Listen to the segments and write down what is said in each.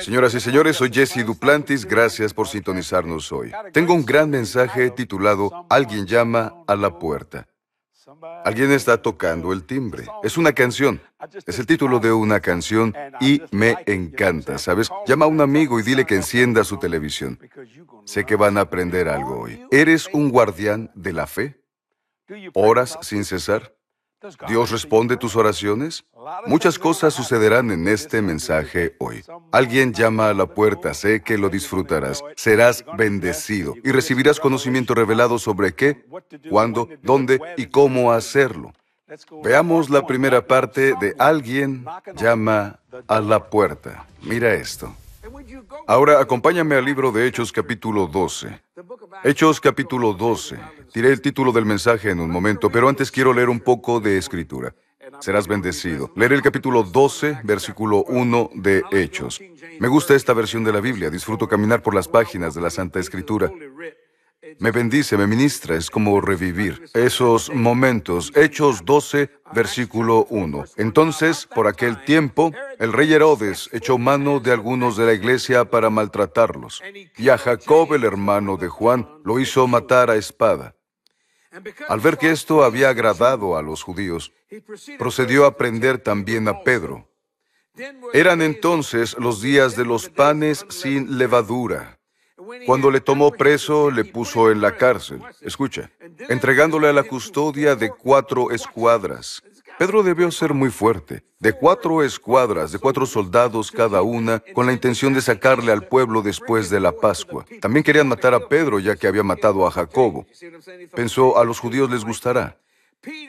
Señoras y señores, soy Jesse Duplantis. Gracias por sintonizarnos hoy. Tengo un gran mensaje titulado Alguien llama a la puerta. Alguien está tocando el timbre. Es una canción. Es el título de una canción y me encanta, ¿sabes? Llama a un amigo y dile que encienda su televisión. Sé que van a aprender algo hoy. ¿Eres un guardián de la fe? ¿Oras sin cesar? ¿Dios responde tus oraciones? Muchas cosas sucederán en este mensaje hoy. Alguien llama a la puerta, sé que lo disfrutarás. Serás bendecido y recibirás conocimiento revelado sobre qué, cuándo, dónde y cómo hacerlo. Veamos la primera parte de Alguien llama a la puerta. Mira esto. Ahora acompáñame al libro de Hechos capítulo 12. Hechos capítulo 12. Diré el título del mensaje en un momento, pero antes quiero leer un poco de escritura. Serás bendecido. Leeré el capítulo 12, versículo 1 de Hechos. Me gusta esta versión de la Biblia. Disfruto caminar por las páginas de la Santa Escritura. Me bendice, me ministra, es como revivir esos momentos. Hechos 12, versículo 1. Entonces, por aquel tiempo, el rey Herodes echó mano de algunos de la iglesia para maltratarlos, y a Jacob, el hermano de Juan, lo hizo matar a espada. Al ver que esto había agradado a los judíos, procedió a prender también a Pedro. Eran entonces los días de los panes sin levadura. Cuando le tomó preso, le puso en la cárcel, escucha, entregándole a la custodia de cuatro escuadras. Pedro debió ser muy fuerte, de cuatro escuadras, de cuatro soldados cada una, con la intención de sacarle al pueblo después de la Pascua. También querían matar a Pedro, ya que había matado a Jacobo. Pensó, a los judíos les gustará.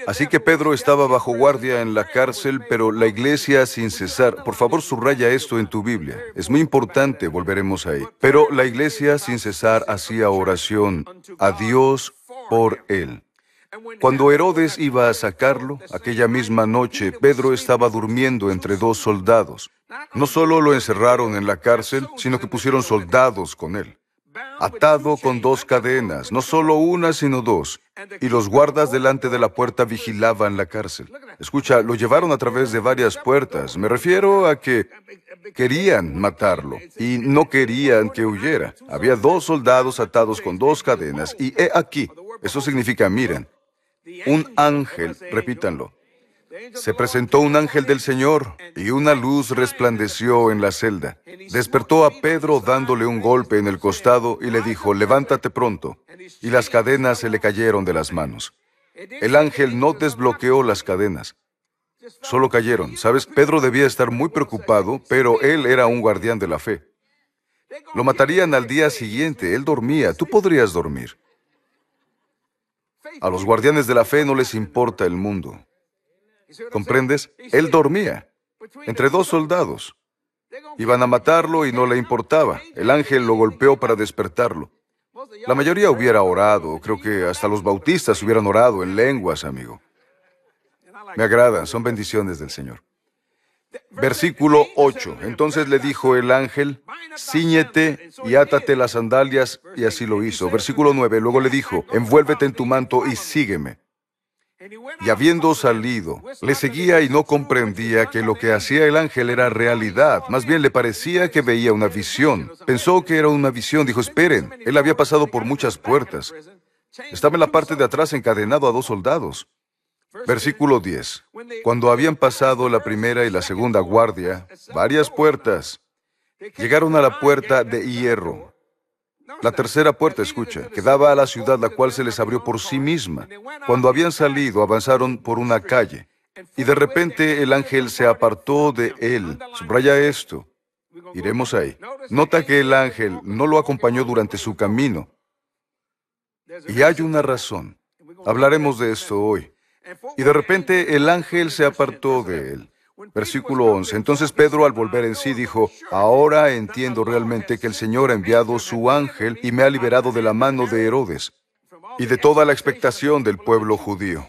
Así que Pedro estaba bajo guardia en la cárcel, pero la iglesia sin cesar, por favor subraya esto en tu Biblia, es muy importante, volveremos ahí, pero la iglesia sin cesar hacía oración a Dios por él. Cuando Herodes iba a sacarlo, aquella misma noche, Pedro estaba durmiendo entre dos soldados. No solo lo encerraron en la cárcel, sino que pusieron soldados con él atado con dos cadenas, no solo una, sino dos. Y los guardas delante de la puerta vigilaban la cárcel. Escucha, lo llevaron a través de varias puertas. Me refiero a que querían matarlo y no querían que huyera. Había dos soldados atados con dos cadenas y he aquí. Eso significa, miren, un ángel, repítanlo, se presentó un ángel del Señor y una luz resplandeció en la celda. Despertó a Pedro dándole un golpe en el costado y le dijo, levántate pronto. Y las cadenas se le cayeron de las manos. El ángel no desbloqueó las cadenas. Solo cayeron. Sabes, Pedro debía estar muy preocupado, pero él era un guardián de la fe. Lo matarían al día siguiente. Él dormía. Tú podrías dormir. A los guardianes de la fe no les importa el mundo. ¿Comprendes? Él dormía entre dos soldados. Iban a matarlo y no le importaba. El ángel lo golpeó para despertarlo. La mayoría hubiera orado, creo que hasta los bautistas hubieran orado en lenguas, amigo. Me agradan, son bendiciones del Señor. Versículo 8. Entonces le dijo el ángel, ciñete y átate las sandalias, y así lo hizo. Versículo 9. Luego le dijo, envuélvete en tu manto y sígueme. Y habiendo salido, le seguía y no comprendía que lo que hacía el ángel era realidad. Más bien le parecía que veía una visión. Pensó que era una visión. Dijo, esperen, él había pasado por muchas puertas. Estaba en la parte de atrás encadenado a dos soldados. Versículo 10. Cuando habían pasado la primera y la segunda guardia, varias puertas, llegaron a la puerta de hierro la tercera puerta, escucha, que daba a la ciudad la cual se les abrió por sí misma. Cuando habían salido, avanzaron por una calle. Y de repente el ángel se apartó de él. Subraya esto. Iremos ahí. Nota que el ángel no lo acompañó durante su camino. Y hay una razón. Hablaremos de esto hoy. Y de repente el ángel se apartó de él. Versículo 11. Entonces Pedro al volver en sí dijo, ahora entiendo realmente que el Señor ha enviado su ángel y me ha liberado de la mano de Herodes y de toda la expectación del pueblo judío.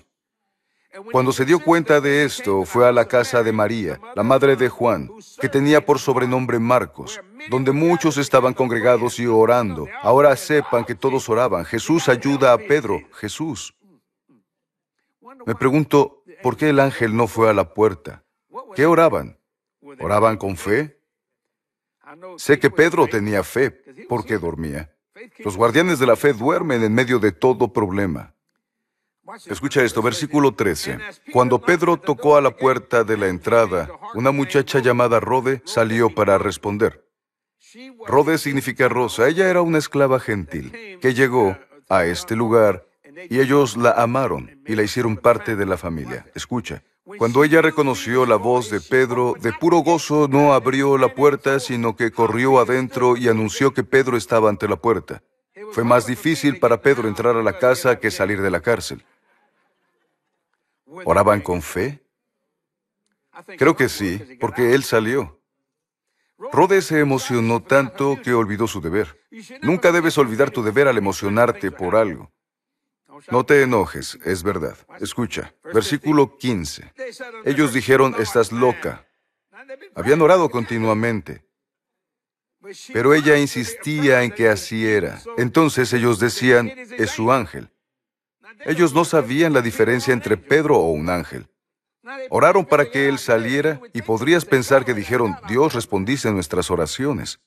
Cuando se dio cuenta de esto, fue a la casa de María, la madre de Juan, que tenía por sobrenombre Marcos, donde muchos estaban congregados y orando. Ahora sepan que todos oraban. Jesús ayuda a Pedro. Jesús. Me pregunto, ¿por qué el ángel no fue a la puerta? ¿Qué oraban? ¿Oraban con fe? Sé que Pedro tenía fe porque dormía. Los guardianes de la fe duermen en medio de todo problema. Escucha esto, versículo 13. Cuando Pedro tocó a la puerta de la entrada, una muchacha llamada Rode salió para responder. Rode significa rosa. Ella era una esclava gentil que llegó a este lugar y ellos la amaron y la hicieron parte de la familia. Escucha. Cuando ella reconoció la voz de Pedro, de puro gozo no abrió la puerta, sino que corrió adentro y anunció que Pedro estaba ante la puerta. Fue más difícil para Pedro entrar a la casa que salir de la cárcel. ¿Oraban con fe? Creo que sí, porque él salió. Rode se emocionó tanto que olvidó su deber. Nunca debes olvidar tu deber al emocionarte por algo. No te enojes, es verdad. Escucha, versículo 15. Ellos dijeron, estás loca. Habían orado continuamente. Pero ella insistía en que así era. Entonces ellos decían, es su ángel. Ellos no sabían la diferencia entre Pedro o un ángel. Oraron para que él saliera y podrías pensar que dijeron, Dios respondiste a nuestras oraciones.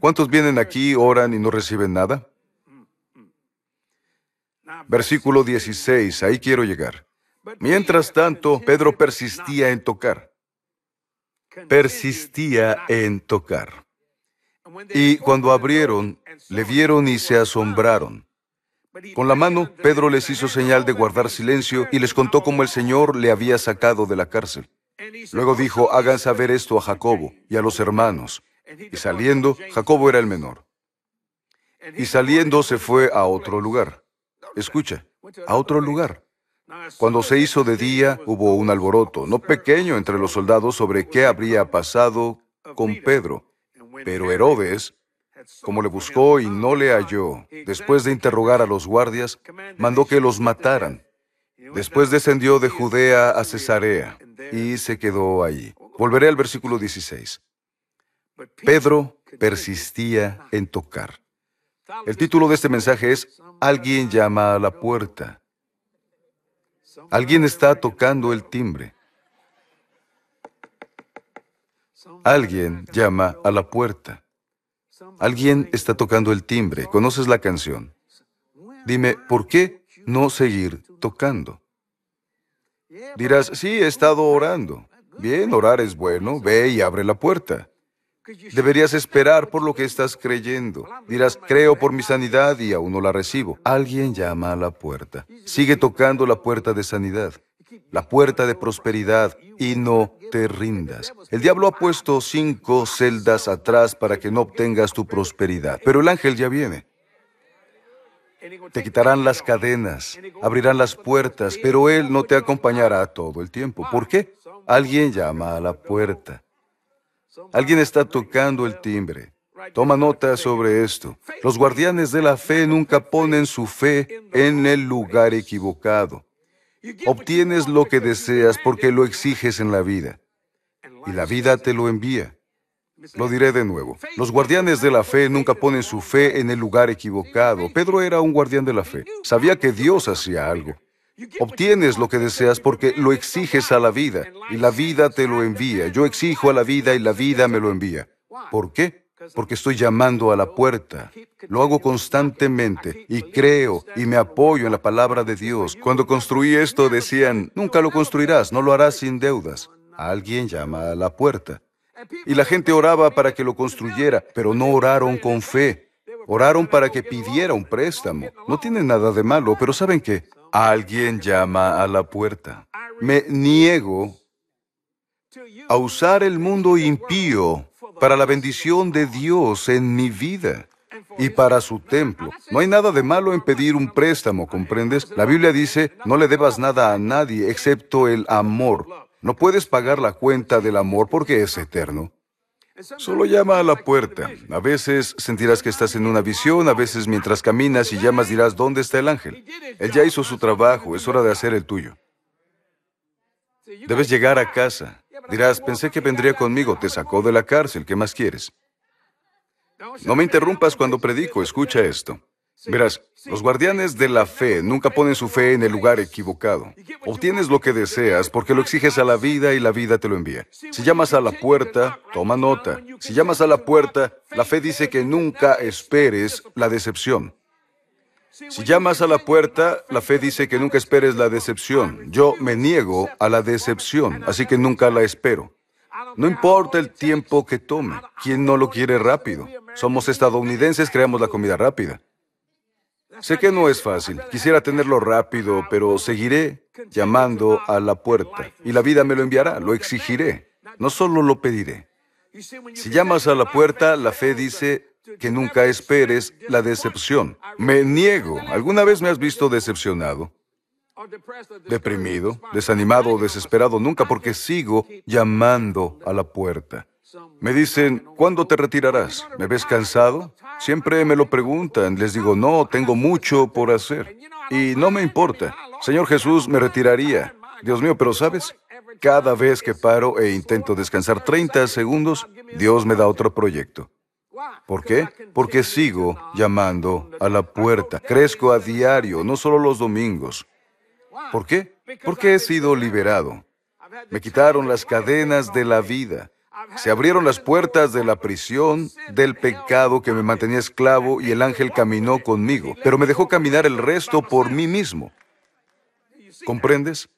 ¿Cuántos vienen aquí, oran y no reciben nada? Versículo 16, ahí quiero llegar. Mientras tanto, Pedro persistía en tocar. Persistía en tocar. Y cuando abrieron, le vieron y se asombraron. Con la mano, Pedro les hizo señal de guardar silencio y les contó cómo el Señor le había sacado de la cárcel. Luego dijo, hagan saber esto a Jacobo y a los hermanos. Y saliendo, Jacobo era el menor. Y saliendo se fue a otro lugar. Escucha, a otro lugar. Cuando se hizo de día, hubo un alboroto, no pequeño entre los soldados sobre qué habría pasado con Pedro. Pero Herodes, como le buscó y no le halló, después de interrogar a los guardias, mandó que los mataran. Después descendió de Judea a Cesarea y se quedó allí. Volveré al versículo 16. Pedro persistía en tocar. El título de este mensaje es Alguien llama a la puerta. Alguien está tocando el timbre. Alguien llama a la puerta. Alguien está tocando el timbre. ¿Conoces la canción? Dime, ¿por qué no seguir tocando? Dirás, sí, he estado orando. Bien, orar es bueno. Ve y abre la puerta. Deberías esperar por lo que estás creyendo. Dirás, creo por mi sanidad y aún no la recibo. Alguien llama a la puerta. Sigue tocando la puerta de sanidad, la puerta de prosperidad y no te rindas. El diablo ha puesto cinco celdas atrás para que no obtengas tu prosperidad, pero el ángel ya viene. Te quitarán las cadenas, abrirán las puertas, pero Él no te acompañará todo el tiempo. ¿Por qué? Alguien llama a la puerta. Alguien está tocando el timbre. Toma nota sobre esto. Los guardianes de la fe nunca ponen su fe en el lugar equivocado. Obtienes lo que deseas porque lo exiges en la vida. Y la vida te lo envía. Lo diré de nuevo. Los guardianes de la fe nunca ponen su fe en el lugar equivocado. Pedro era un guardián de la fe. Sabía que Dios hacía algo. Obtienes lo que deseas porque lo exiges a la vida y la vida te lo envía. Yo exijo a la vida y la vida me lo envía. ¿Por qué? Porque estoy llamando a la puerta. Lo hago constantemente y creo y me apoyo en la palabra de Dios. Cuando construí esto decían, nunca lo construirás, no lo harás sin deudas. Alguien llama a la puerta. Y la gente oraba para que lo construyera, pero no oraron con fe. Oraron para que pidiera un préstamo. No tiene nada de malo, pero ¿saben qué? Alguien llama a la puerta. Me niego a usar el mundo impío para la bendición de Dios en mi vida y para su templo. No hay nada de malo en pedir un préstamo, ¿comprendes? La Biblia dice, no le debas nada a nadie excepto el amor. No puedes pagar la cuenta del amor porque es eterno. Solo llama a la puerta. A veces sentirás que estás en una visión, a veces mientras caminas y llamas dirás, ¿dónde está el ángel? Él ya hizo su trabajo, es hora de hacer el tuyo. Debes llegar a casa. Dirás, pensé que vendría conmigo, te sacó de la cárcel, ¿qué más quieres? No me interrumpas cuando predico, escucha esto. Verás, los guardianes de la fe nunca ponen su fe en el lugar equivocado. Obtienes lo que deseas porque lo exiges a la vida y la vida te lo envía. Si llamas a la puerta, toma nota. Si llamas a la puerta, la fe dice que nunca esperes la decepción. Si llamas a la puerta, la fe dice que nunca esperes la decepción. Yo me niego a la decepción, así que nunca la espero. No importa el tiempo que tome. ¿Quién no lo quiere rápido? Somos estadounidenses, creamos la comida rápida. Sé que no es fácil. Quisiera tenerlo rápido, pero seguiré llamando a la puerta. Y la vida me lo enviará, lo exigiré. No solo lo pediré. Si llamas a la puerta, la fe dice que nunca esperes la decepción. Me niego. ¿Alguna vez me has visto decepcionado? Deprimido, desanimado o desesperado, nunca porque sigo llamando a la puerta. Me dicen, ¿cuándo te retirarás? ¿Me ves cansado? Siempre me lo preguntan. Les digo, no, tengo mucho por hacer. Y no me importa. Señor Jesús, me retiraría. Dios mío, pero ¿sabes? Cada vez que paro e intento descansar 30 segundos, Dios me da otro proyecto. ¿Por qué? Porque sigo llamando a la puerta. Crezco a diario, no solo los domingos. ¿Por qué? Porque he sido liberado. Me quitaron las cadenas de la vida. Se abrieron las puertas de la prisión, del pecado que me mantenía esclavo y el ángel caminó conmigo, pero me dejó caminar el resto por mí mismo. ¿Comprendes?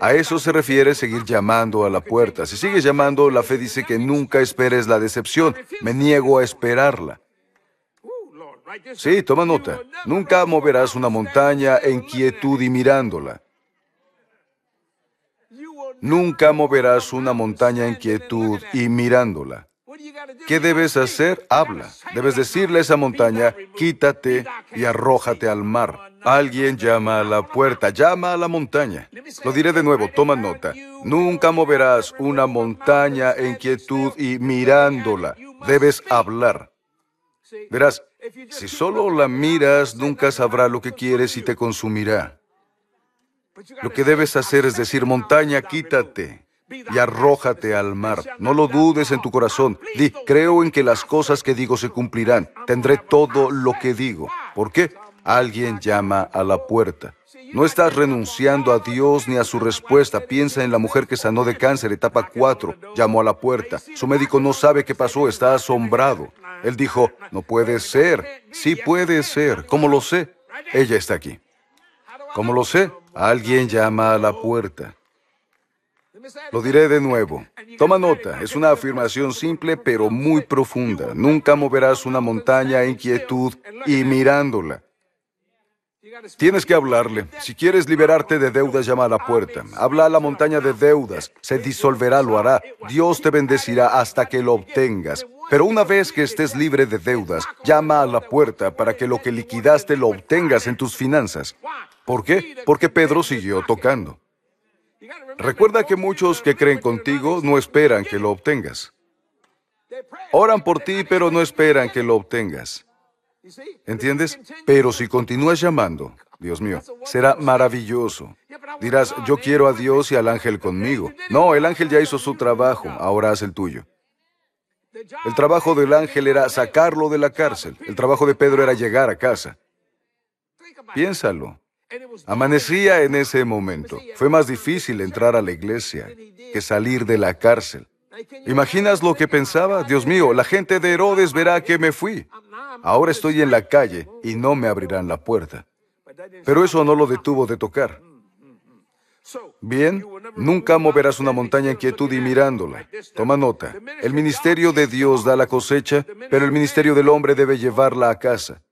A eso se refiere seguir llamando a la puerta. Si sigues llamando, la fe dice que nunca esperes la decepción. Me niego a esperarla. Sí, toma nota. Nunca moverás una montaña en quietud y mirándola. Nunca moverás una montaña en quietud y mirándola. ¿Qué debes hacer? Habla. Debes decirle a esa montaña, quítate y arrójate al mar. Alguien llama a la puerta, llama a la montaña. Lo diré de nuevo, toma nota. Nunca moverás una montaña en quietud y mirándola. Debes hablar. Verás, si solo la miras, nunca sabrá lo que quieres y te consumirá. Lo que debes hacer es decir, montaña, quítate y arrójate al mar. No lo dudes en tu corazón. Di, creo en que las cosas que digo se cumplirán. Tendré todo lo que digo. ¿Por qué? Alguien llama a la puerta. No estás renunciando a Dios ni a su respuesta. Piensa en la mujer que sanó de cáncer, etapa 4. Llamó a la puerta. Su médico no sabe qué pasó, está asombrado. Él dijo, no puede ser. Sí puede ser. ¿Cómo lo sé? Ella está aquí. ¿Cómo lo sé? Alguien llama a la puerta. Lo diré de nuevo. Toma nota, es una afirmación simple pero muy profunda. Nunca moverás una montaña en quietud y mirándola. Tienes que hablarle. Si quieres liberarte de deudas, llama a la puerta. Habla a la montaña de deudas. Se disolverá, lo hará. Dios te bendecirá hasta que lo obtengas. Pero una vez que estés libre de deudas, llama a la puerta para que lo que liquidaste lo obtengas en tus finanzas. ¿Por qué? Porque Pedro siguió tocando. Recuerda que muchos que creen contigo no esperan que lo obtengas. Oran por ti, pero no esperan que lo obtengas. ¿Entiendes? Pero si continúas llamando, Dios mío, será maravilloso. Dirás, yo quiero a Dios y al ángel conmigo. No, el ángel ya hizo su trabajo, ahora haz el tuyo. El trabajo del ángel era sacarlo de la cárcel. El trabajo de Pedro era llegar a casa. Piénsalo. Amanecía en ese momento. Fue más difícil entrar a la iglesia que salir de la cárcel. ¿Imaginas lo que pensaba? Dios mío, la gente de Herodes verá que me fui. Ahora estoy en la calle y no me abrirán la puerta. Pero eso no lo detuvo de tocar. Bien, nunca moverás una montaña en quietud y mirándola. Toma nota. El ministerio de Dios da la cosecha, pero el ministerio del hombre debe llevarla a casa.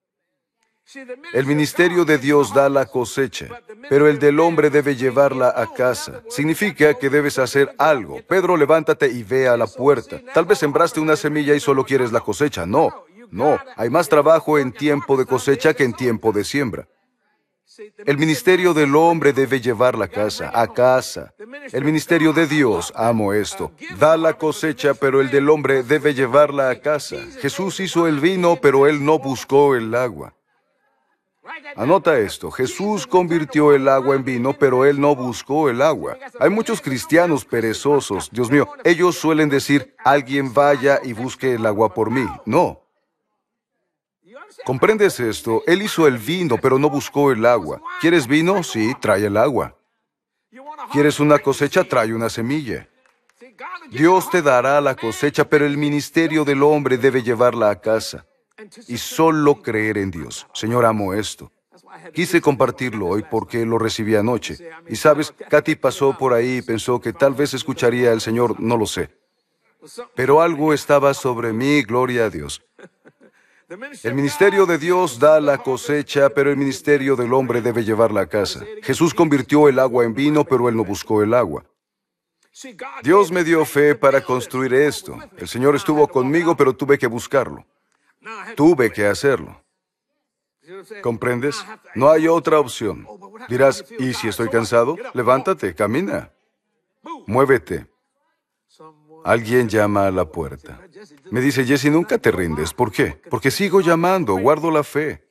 El ministerio de Dios da la cosecha, pero el del hombre debe llevarla a casa. Significa que debes hacer algo. Pedro, levántate y ve a la puerta. Tal vez sembraste una semilla y solo quieres la cosecha. No, no. Hay más trabajo en tiempo de cosecha que en tiempo de siembra. El ministerio del hombre debe llevar la casa, a casa. El ministerio de Dios, amo esto, da la cosecha, pero el del hombre debe llevarla a casa. Jesús hizo el vino, pero él no buscó el agua. Anota esto, Jesús convirtió el agua en vino, pero él no buscó el agua. Hay muchos cristianos perezosos, Dios mío, ellos suelen decir, alguien vaya y busque el agua por mí. No. ¿Comprendes esto? Él hizo el vino, pero no buscó el agua. ¿Quieres vino? Sí, trae el agua. ¿Quieres una cosecha? Trae una semilla. Dios te dará la cosecha, pero el ministerio del hombre debe llevarla a casa. Y solo creer en Dios. Señor, amo esto. Quise compartirlo hoy porque lo recibí anoche. Y sabes, Katy pasó por ahí y pensó que tal vez escucharía al Señor, no lo sé. Pero algo estaba sobre mí, gloria a Dios. El ministerio de Dios da la cosecha, pero el ministerio del hombre debe llevarla a casa. Jesús convirtió el agua en vino, pero él no buscó el agua. Dios me dio fe para construir esto. El Señor estuvo conmigo, pero tuve que buscarlo. Tuve que hacerlo. ¿Comprendes? No hay otra opción. Dirás, ¿y si estoy cansado? Levántate, camina. Muévete. Alguien llama a la puerta. Me dice, Jesse, nunca te rindes. ¿Por qué? Porque sigo llamando, guardo la fe.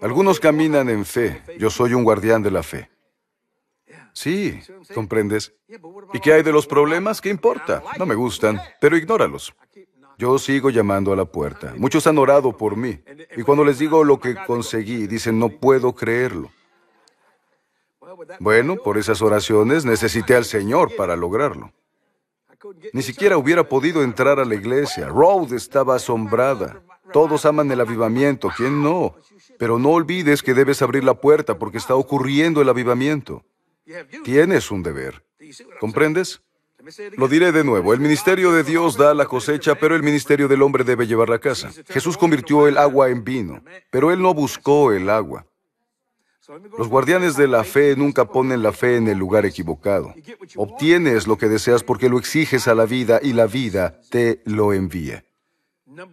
Algunos caminan en fe. Yo soy un guardián de la fe. Sí, ¿comprendes? ¿Y qué hay de los problemas? ¿Qué importa? No me gustan, pero ignóralos. Yo sigo llamando a la puerta. Muchos han orado por mí. Y cuando les digo lo que conseguí, dicen, no puedo creerlo. Bueno, por esas oraciones necesité al Señor para lograrlo. Ni siquiera hubiera podido entrar a la iglesia. Rhodes estaba asombrada. Todos aman el avivamiento, ¿quién no? Pero no olvides que debes abrir la puerta porque está ocurriendo el avivamiento. Tienes un deber. ¿Comprendes? Lo diré de nuevo, el ministerio de Dios da la cosecha, pero el ministerio del hombre debe llevarla a casa. Jesús convirtió el agua en vino, pero él no buscó el agua. Los guardianes de la fe nunca ponen la fe en el lugar equivocado. Obtienes lo que deseas porque lo exiges a la vida y la vida te lo envía.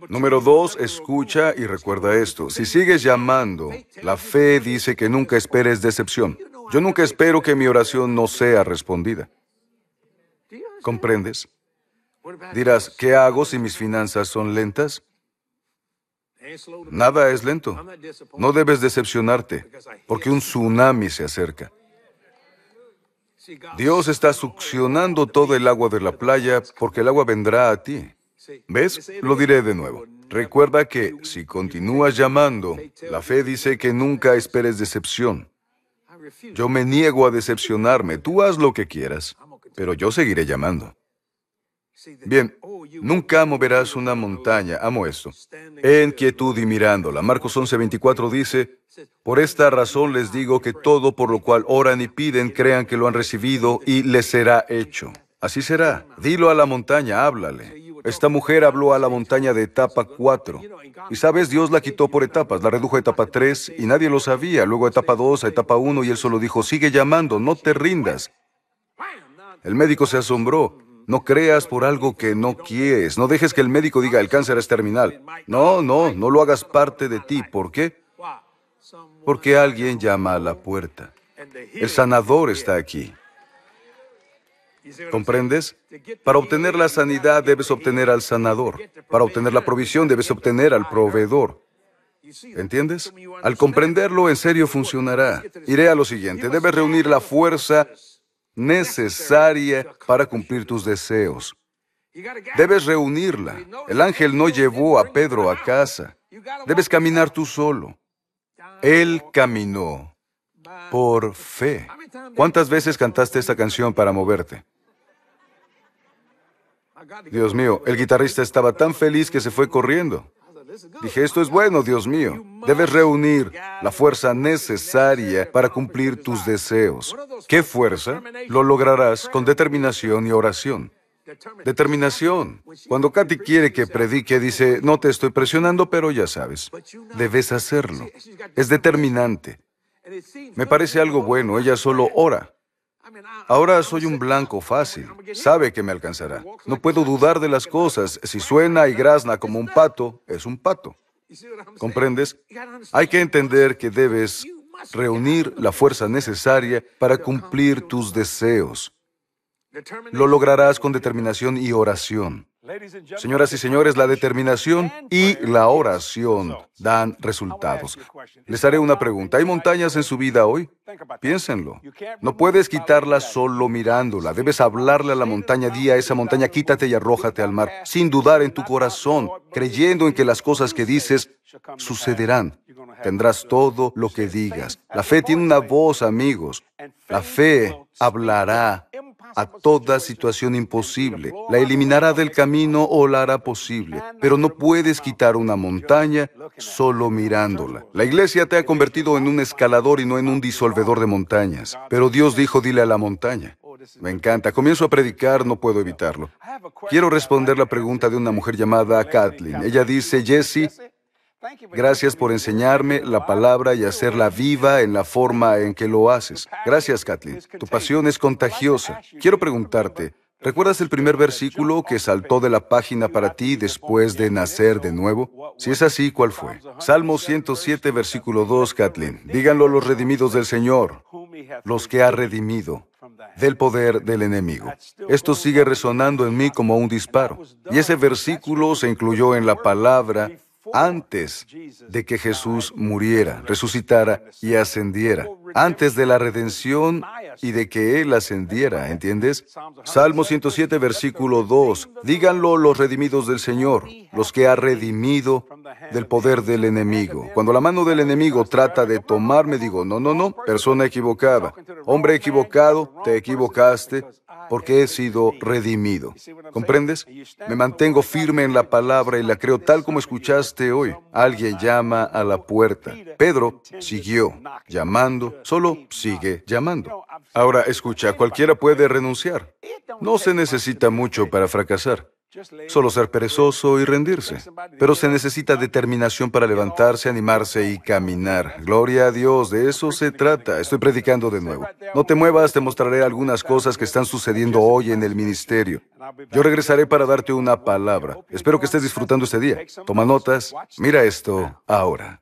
Número dos, escucha y recuerda esto. Si sigues llamando, la fe dice que nunca esperes decepción. Yo nunca espero que mi oración no sea respondida. ¿Comprendes? Dirás, ¿qué hago si mis finanzas son lentas? Nada es lento. No debes decepcionarte, porque un tsunami se acerca. Dios está succionando todo el agua de la playa porque el agua vendrá a ti. ¿Ves? Lo diré de nuevo. Recuerda que si continúas llamando, la fe dice que nunca esperes decepción. Yo me niego a decepcionarme. Tú haz lo que quieras, pero yo seguiré llamando. Bien, nunca moverás una montaña, amo esto, en quietud y mirándola. Marcos 11:24 dice, por esta razón les digo que todo por lo cual oran y piden, crean que lo han recibido y les será hecho. Así será. Dilo a la montaña, háblale. Esta mujer habló a la montaña de etapa 4. Y sabes, Dios la quitó por etapas, la redujo a etapa 3 y nadie lo sabía. Luego etapa 2, a etapa 1 y él solo dijo, sigue llamando, no te rindas. El médico se asombró. No creas por algo que no quieres. No dejes que el médico diga el cáncer es terminal. No, no, no lo hagas parte de ti. ¿Por qué? Porque alguien llama a la puerta. El sanador está aquí. ¿Comprendes? Para obtener la sanidad debes obtener al sanador. Para obtener la provisión debes obtener al proveedor. ¿Entiendes? Al comprenderlo, en serio funcionará. Iré a lo siguiente. Debes reunir la fuerza necesaria para cumplir tus deseos. Debes reunirla. El ángel no llevó a Pedro a casa. Debes caminar tú solo. Él caminó por fe. ¿Cuántas veces cantaste esta canción para moverte? Dios mío, el guitarrista estaba tan feliz que se fue corriendo. Dije, esto es bueno, Dios mío. Debes reunir la fuerza necesaria para cumplir tus deseos. ¿Qué fuerza? Lo lograrás con determinación y oración. Determinación. Cuando Katy quiere que predique, dice, no te estoy presionando, pero ya sabes, debes hacerlo. Es determinante. Me parece algo bueno, ella solo ora. Ahora soy un blanco fácil. Sabe que me alcanzará. No puedo dudar de las cosas. Si suena y grazna como un pato, es un pato. ¿Comprendes? Hay que entender que debes reunir la fuerza necesaria para cumplir tus deseos. Lo lograrás con determinación y oración. Señoras y señores, la determinación y la oración dan resultados. Les haré una pregunta. ¿Hay montañas en su vida hoy? Piénsenlo. No puedes quitarla solo mirándola. Debes hablarle a la montaña, día esa montaña, quítate y arrójate al mar, sin dudar en tu corazón, creyendo en que las cosas que dices sucederán. Tendrás todo lo que digas. La fe tiene una voz, amigos. La fe hablará a toda situación imposible. La eliminará del camino o la hará posible. Pero no puedes quitar una montaña solo mirándola. La iglesia te ha convertido en un escalador y no en un disolvedor de montañas. Pero Dios dijo, dile a la montaña. Me encanta. Comienzo a predicar, no puedo evitarlo. Quiero responder la pregunta de una mujer llamada Kathleen. Ella dice, Jesse, Gracias por enseñarme la palabra y hacerla viva en la forma en que lo haces. Gracias, Kathleen. Tu pasión es contagiosa. Quiero preguntarte, ¿recuerdas el primer versículo que saltó de la página para ti después de nacer de nuevo? Si es así, ¿cuál fue? Salmo 107, versículo 2, Kathleen. Díganlo los redimidos del Señor, los que ha redimido del poder del enemigo. Esto sigue resonando en mí como un disparo. Y ese versículo se incluyó en la palabra antes de que Jesús muriera, resucitara y ascendiera, antes de la redención y de que Él ascendiera, ¿entiendes? Salmo 107, versículo 2, díganlo los redimidos del Señor, los que ha redimido del poder del enemigo. Cuando la mano del enemigo trata de tomarme, digo, no, no, no, persona equivocada, hombre equivocado, te equivocaste, porque he sido redimido. ¿Comprendes? Me mantengo firme en la palabra y la creo tal como escuchaste hoy. Alguien llama a la puerta. Pedro siguió llamando, solo sigue llamando. Ahora, escucha, cualquiera puede renunciar. No se necesita mucho para fracasar. Solo ser perezoso y rendirse. Pero se necesita determinación para levantarse, animarse y caminar. Gloria a Dios, de eso se trata. Estoy predicando de nuevo. No te muevas, te mostraré algunas cosas que están sucediendo hoy en el ministerio. Yo regresaré para darte una palabra. Espero que estés disfrutando este día. Toma notas. Mira esto ahora.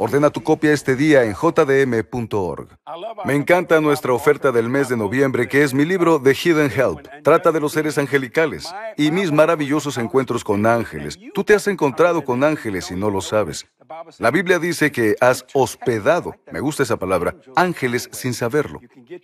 Ordena tu copia este día en jdm.org. Me encanta nuestra oferta del mes de noviembre, que es mi libro The Hidden Help. Trata de los seres angelicales y mis maravillosos encuentros con ángeles. Tú te has encontrado con ángeles y no lo sabes. La Biblia dice que has hospedado, me gusta esa palabra, ángeles sin saberlo.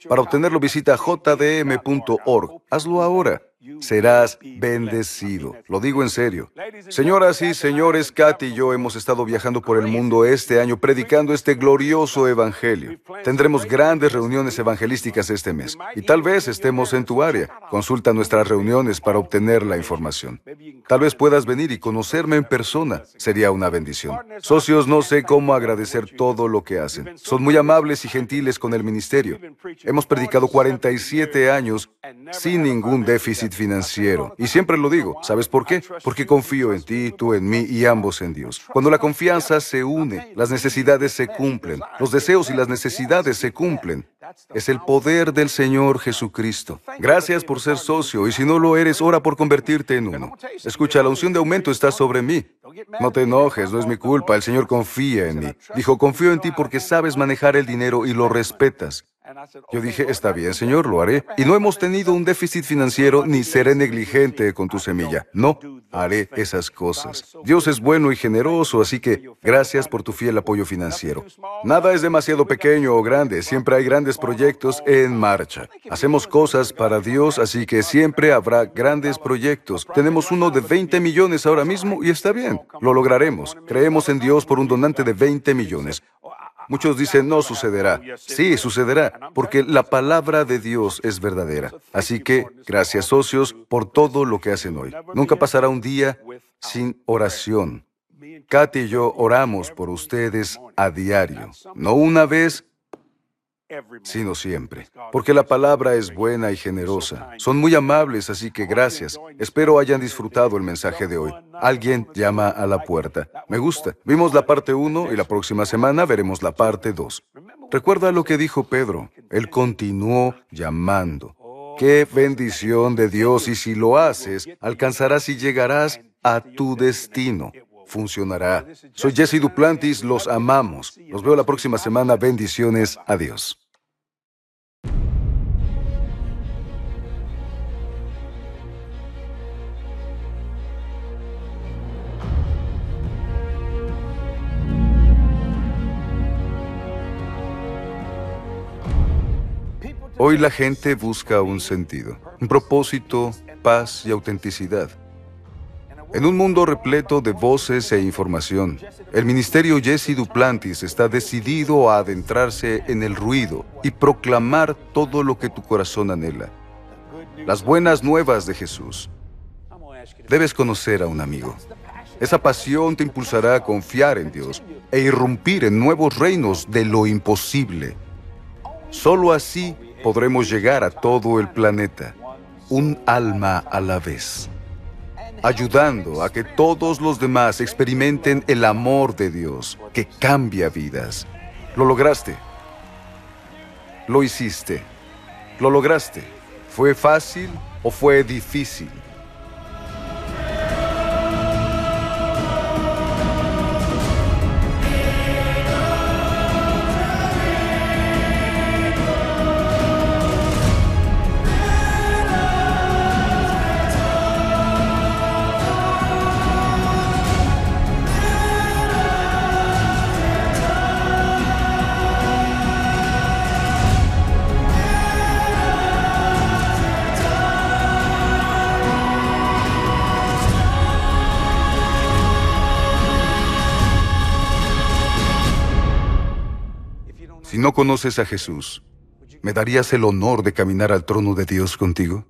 Para obtenerlo visita jdm.org. Hazlo ahora serás bendecido. Lo digo en serio. Señoras y señores, Katy y yo hemos estado viajando por el mundo este año predicando este glorioso evangelio. Tendremos grandes reuniones evangelísticas este mes y tal vez estemos en tu área. Consulta nuestras reuniones para obtener la información. Tal vez puedas venir y conocerme en persona. Sería una bendición. Socios, no sé cómo agradecer todo lo que hacen. Son muy amables y gentiles con el ministerio. Hemos predicado 47 años sin ningún déficit financiero. Y siempre lo digo, ¿sabes por qué? Porque confío en ti, tú en mí y ambos en Dios. Cuando la confianza se une, las necesidades se cumplen, los deseos y las necesidades se cumplen. Es el poder del Señor Jesucristo. Gracias por ser socio y si no lo eres, ora por convertirte en uno. Escucha, la unción de aumento está sobre mí. No te enojes, no es mi culpa, el Señor confía en mí. Dijo, confío en ti porque sabes manejar el dinero y lo respetas. Yo dije, está bien, Señor, lo haré. Y no hemos tenido un déficit financiero ni seré negligente con tu semilla. No, haré esas cosas. Dios es bueno y generoso, así que gracias por tu fiel apoyo financiero. Nada es demasiado pequeño o grande, siempre hay grandes proyectos en marcha. Hacemos cosas para Dios, así que siempre habrá grandes proyectos. Tenemos uno de 20 millones ahora mismo y está bien, lo lograremos. Creemos en Dios por un donante de 20 millones. Muchos dicen, no sucederá. Sí, sucederá, porque la palabra de Dios es verdadera. Así que, gracias socios por todo lo que hacen hoy. Nunca pasará un día sin oración. Katy y yo oramos por ustedes a diario, no una vez sino siempre. Porque la palabra es buena y generosa. Son muy amables, así que gracias. Espero hayan disfrutado el mensaje de hoy. Alguien llama a la puerta. Me gusta. Vimos la parte 1 y la próxima semana veremos la parte 2. Recuerda lo que dijo Pedro. Él continuó llamando. Qué bendición de Dios y si lo haces, alcanzarás y llegarás a tu destino. Funcionará. Soy Jesse Duplantis, los amamos. Nos veo la próxima semana. Bendiciones. Adiós. Hoy la gente busca un sentido, un propósito, paz y autenticidad. En un mundo repleto de voces e información, el ministerio Jesse Duplantis está decidido a adentrarse en el ruido y proclamar todo lo que tu corazón anhela. Las buenas nuevas de Jesús. Debes conocer a un amigo. Esa pasión te impulsará a confiar en Dios e irrumpir en nuevos reinos de lo imposible. Solo así podremos llegar a todo el planeta, un alma a la vez, ayudando a que todos los demás experimenten el amor de Dios que cambia vidas. Lo lograste. Lo hiciste. Lo lograste. ¿Fue fácil o fue difícil? No conoces a Jesús, ¿me darías el honor de caminar al trono de Dios contigo?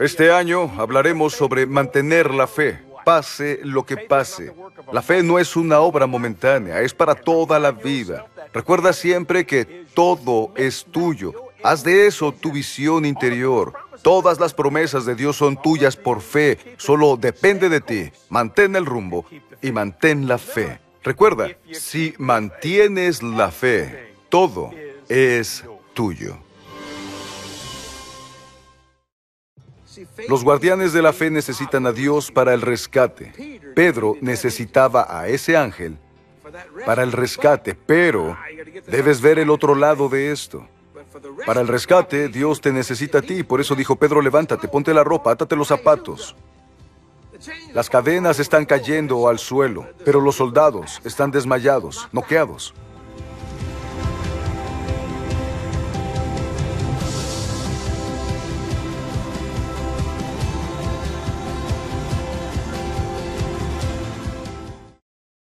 Este año hablaremos sobre mantener la fe, pase lo que pase. La fe no es una obra momentánea, es para toda la vida. Recuerda siempre que todo es tuyo. Haz de eso tu visión interior. Todas las promesas de Dios son tuyas por fe. Solo depende de ti. Mantén el rumbo y mantén la fe. Recuerda, si mantienes la fe, todo es tuyo. Los guardianes de la fe necesitan a Dios para el rescate. Pedro necesitaba a ese ángel para el rescate, pero debes ver el otro lado de esto. Para el rescate, Dios te necesita a ti. Por eso dijo Pedro, levántate, ponte la ropa, átate los zapatos. Las cadenas están cayendo al suelo, pero los soldados están desmayados, noqueados.